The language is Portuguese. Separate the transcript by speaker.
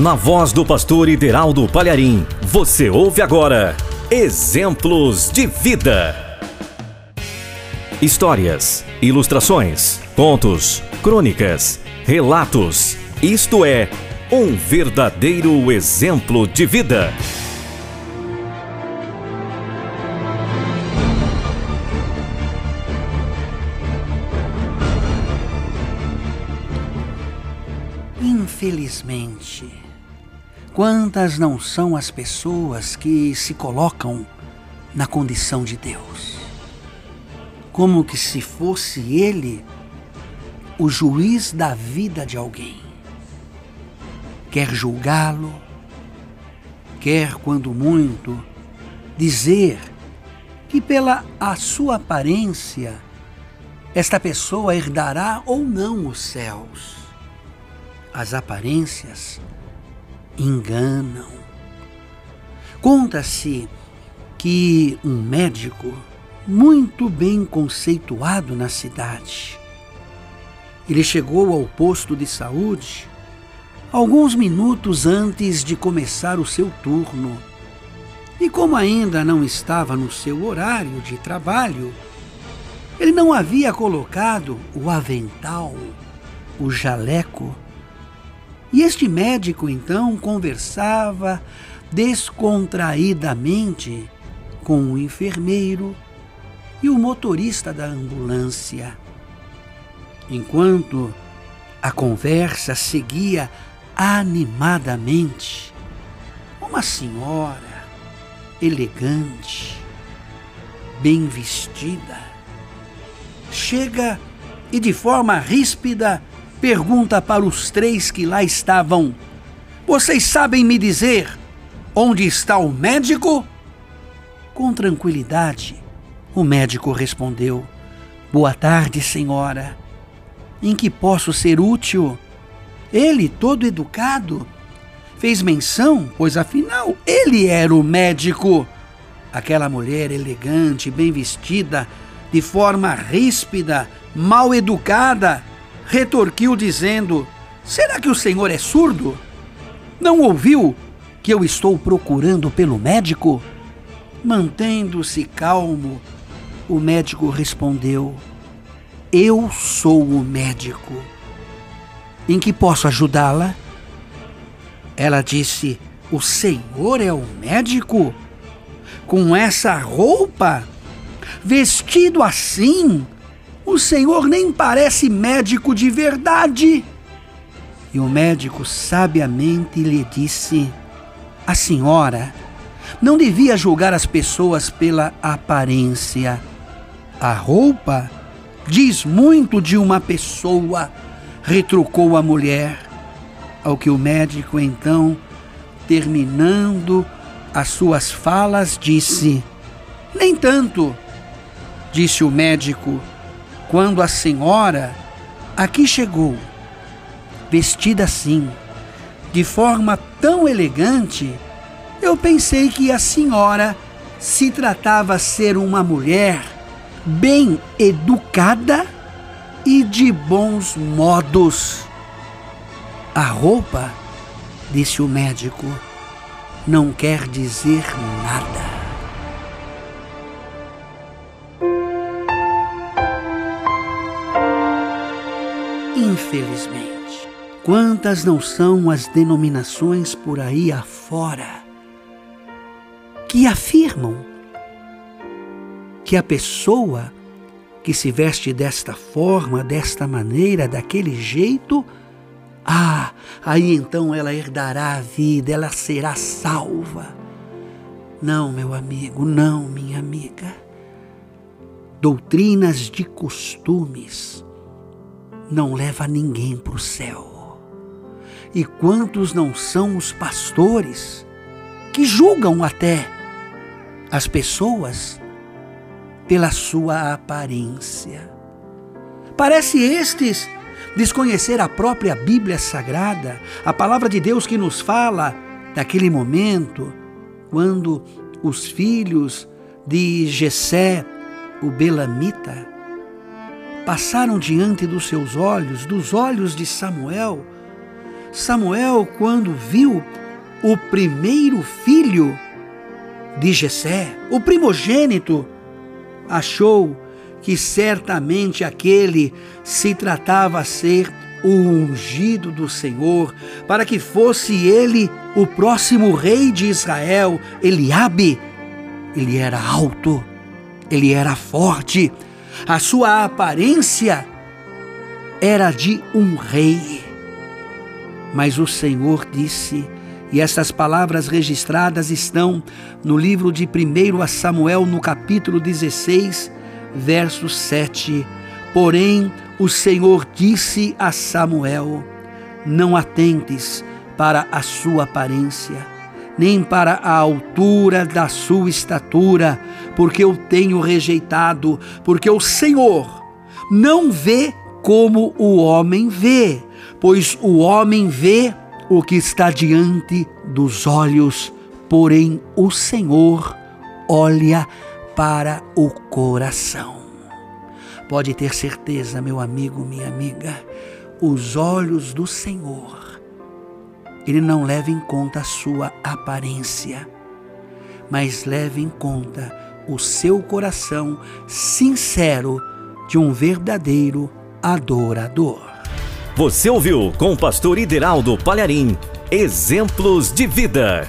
Speaker 1: Na voz do pastor Ideraldo Palharim, você ouve agora Exemplos de Vida. Histórias, ilustrações, contos, crônicas, relatos. Isto é, um verdadeiro exemplo de vida.
Speaker 2: Infelizmente, quantas não são as pessoas que se colocam na condição de Deus? Como que se fosse Ele o juiz da vida de alguém. Quer julgá-lo, quer, quando muito, dizer que pela a sua aparência esta pessoa herdará ou não os céus as aparências enganam. Conta-se que um médico muito bem conceituado na cidade, ele chegou ao posto de saúde alguns minutos antes de começar o seu turno. E como ainda não estava no seu horário de trabalho, ele não havia colocado o avental, o jaleco e este médico então conversava descontraídamente com o enfermeiro e o motorista da ambulância. Enquanto a conversa seguia animadamente, uma senhora elegante, bem vestida, chega e de forma ríspida pergunta para os três que lá estavam: Vocês sabem me dizer onde está o médico? Com tranquilidade, o médico respondeu: Boa tarde, senhora. Em que posso ser útil? Ele, todo educado, fez menção, pois afinal ele era o médico. Aquela mulher elegante, bem vestida, de forma ríspida, mal educada, retorquiu dizendo: Será que o senhor é surdo? Não ouviu que eu estou procurando pelo médico? Mantendo-se calmo, o médico respondeu: Eu sou o médico. Em que posso ajudá-la? Ela disse: O senhor é o médico? Com essa roupa? Vestido assim? O senhor nem parece médico de verdade. E o médico sabiamente lhe disse: A senhora não devia julgar as pessoas pela aparência. A roupa diz muito de uma pessoa, retrucou a mulher. Ao que o médico, então, terminando as suas falas, disse: Nem tanto, disse o médico quando a senhora aqui chegou, vestida assim, de forma tão elegante, eu pensei que a senhora se tratava ser uma mulher bem educada e de bons modos. A roupa, disse o médico, não quer dizer nada. Infelizmente, quantas não são as denominações por aí afora que afirmam que a pessoa que se veste desta forma, desta maneira, daquele jeito, ah, aí então ela herdará a vida, ela será salva. Não, meu amigo, não, minha amiga. Doutrinas de costumes não leva ninguém para o céu. E quantos não são os pastores que julgam até as pessoas pela sua aparência? Parece estes desconhecer a própria Bíblia Sagrada, a palavra de Deus que nos fala daquele momento quando os filhos de Jessé, o Belamita, passaram diante dos seus olhos, dos olhos de Samuel, Samuel, quando viu o primeiro filho de Jessé, o primogênito, achou que certamente aquele se tratava a ser o ungido do Senhor, para que fosse ele o próximo rei de Israel, Eliabe. Ele era alto, ele era forte, a sua aparência era de um rei. Mas o Senhor disse, e estas palavras registradas estão no livro de 1 Samuel, no capítulo 16, verso 7. Porém, o Senhor disse a Samuel: Não atentes para a sua aparência, nem para a altura da sua estatura, porque eu tenho rejeitado, porque o Senhor não vê como o homem vê, pois o homem vê o que está diante dos olhos, porém o Senhor olha para o coração. Pode ter certeza, meu amigo, minha amiga, os olhos do Senhor, Ele não leva em conta a sua aparência, mas leva em conta o seu coração sincero de um verdadeiro adorador.
Speaker 1: Você ouviu com o pastor Ideraldo Palharim, Exemplos de Vida.